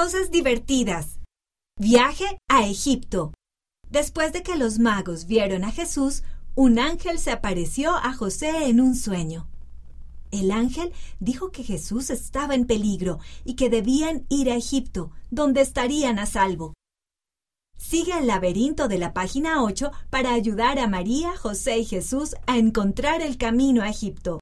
Cosas divertidas. Viaje a Egipto. Después de que los magos vieron a Jesús, un ángel se apareció a José en un sueño. El ángel dijo que Jesús estaba en peligro y que debían ir a Egipto, donde estarían a salvo. Sigue el laberinto de la página 8 para ayudar a María, José y Jesús a encontrar el camino a Egipto.